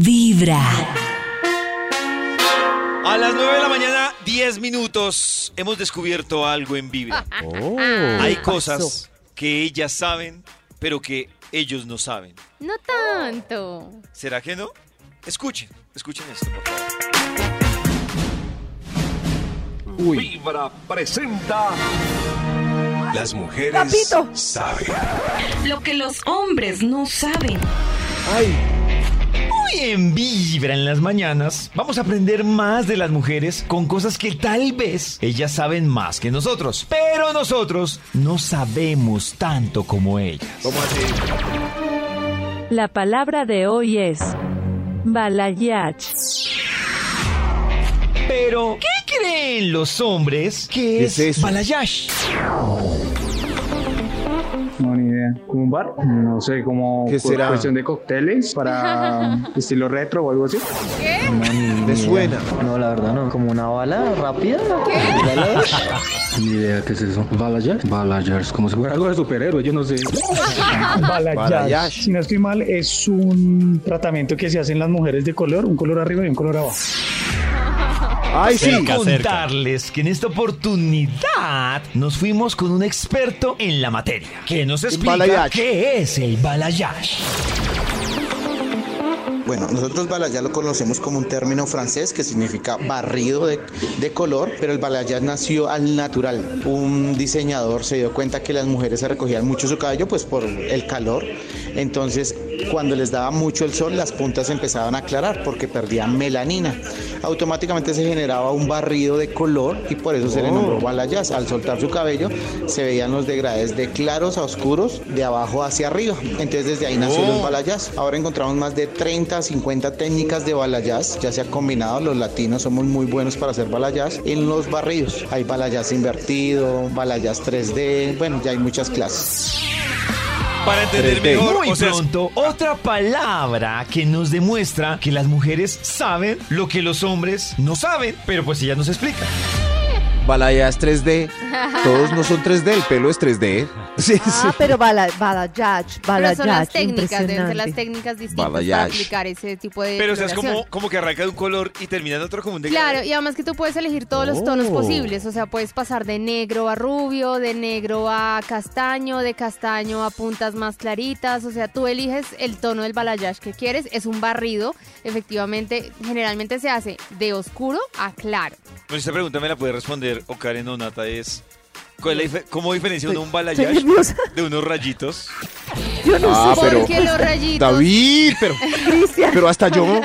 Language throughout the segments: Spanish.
Vibra. A las 9 de la mañana, 10 minutos, hemos descubierto algo en Vibra. Oh. Hay cosas que ellas saben, pero que ellos no saben. No tanto. ¿Será que no? Escuchen, escuchen esto, por favor. Vibra presenta. Las mujeres Papito. saben. Lo que los hombres no saben. Hoy en Vibra en las mañanas vamos a aprender más de las mujeres con cosas que tal vez ellas saben más que nosotros. Pero nosotros no sabemos tanto como ellas. La palabra de hoy es balayage. Pero, ¿qué creen los hombres que ¿Qué es, es eso? balayage? No, ni idea. ¿Como un bar? No sé, como ¿Qué será? cuestión de cócteles para estilo retro o algo así. No, ni Me idea. suena. No, la verdad no. ¿Como una bala rápida? ¿Qué? Ni idea, ¿qué es eso? ¿Balayage? Balayage, como si fuera Algo de superhéroe, yo no sé. Balayage. Balayage. Si no estoy mal, es un tratamiento que se hacen las mujeres de color, un color arriba y un color abajo. Ay, sí. Quiero contarles que en esta oportunidad nos fuimos con un experto en la materia que nos explica qué es el balayage. Bueno, nosotros balayage lo conocemos como un término francés que significa barrido de, de color, pero el balayage nació al natural. Un diseñador se dio cuenta que las mujeres se recogían mucho su cabello pues por el calor. Entonces, cuando les daba mucho el sol, las puntas empezaban a aclarar porque perdían melanina. Automáticamente se generaba un barrido de color y por eso se le nombró balayage. Al soltar su cabello, se veían los degrades de claros a oscuros, de abajo hacia arriba. Entonces, desde ahí nació los balayage. Ahora encontramos más de 30, 50 técnicas de balayage, ya se ha combinado. Los latinos somos muy buenos para hacer balayage en los barridos. Hay balayage invertido, balayage 3D, bueno, ya hay muchas clases. Para entender 3D. mejor, Muy o sea, pronto. otra palabra que nos demuestra que las mujeres saben lo que los hombres no saben, pero pues ellas nos explican. Balayage 3D. Todos no son 3D, el pelo es 3D. Sí, sí. Ah, pero bala, balayage, Pero son las balayage, técnicas, deben ser las técnicas distintas para Balayage. aplicar ese tipo de Pero o sea, es como, como que arranca de un color y termina en otro como un degradado. Claro, y además que tú puedes elegir todos los tonos Oh. posibles, o sea, puedes pasar de negro a rubio, de negro a castaño, de castaño a puntas más claritas, o sea, tú eliges el tono del balayage que quieres, es un barrido, efectivamente, generalmente se hace de oscuro a claro. Pues esta pregunta me la puede responder o Karen o Nata es... ¿cuál es la dife- ¿Cómo diferencia uno un balayage de unos rayitos? Yo no Ah, sé, pero- Porque los rayitos... David, pero, Cristian. pero hasta yo.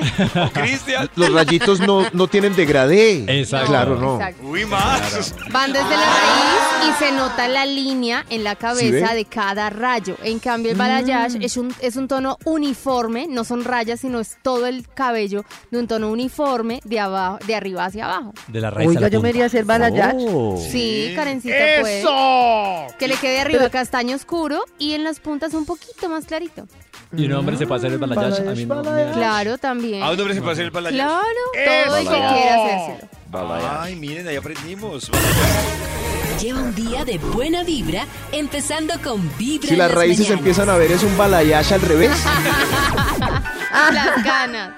Cristian. Los rayitos no, no tienen degradé. Exacto. Claro, no. Exacto. Uy, más. Van desde la raíz y se nota la línea en la ¿Sí cabeza de cada rayo. En cambio, el balayage es, un, es un tono uniforme, no son rayas, sino es todo el cabello de un tono uniforme de, abajo, de arriba hacia abajo. De la raíz a Oiga, la yo me iría a hacer balayage. Oh. Sí, Karencita puede. Que le quede arriba castaño oscuro y en las puntas un poquito más clarito. Y un hombre se puede hacer el balayage. A mí no me da- Claro, también. ¿A un hombre se puede hacer el balayage? Claro, todo el que quiera hacérselo. Ay, miren, ahí aprendimos. Lleva un día de buena vibra, empezando con Vibra. Si en las raíces mañanas. empiezan a ver es un balayage al revés. Las ganas.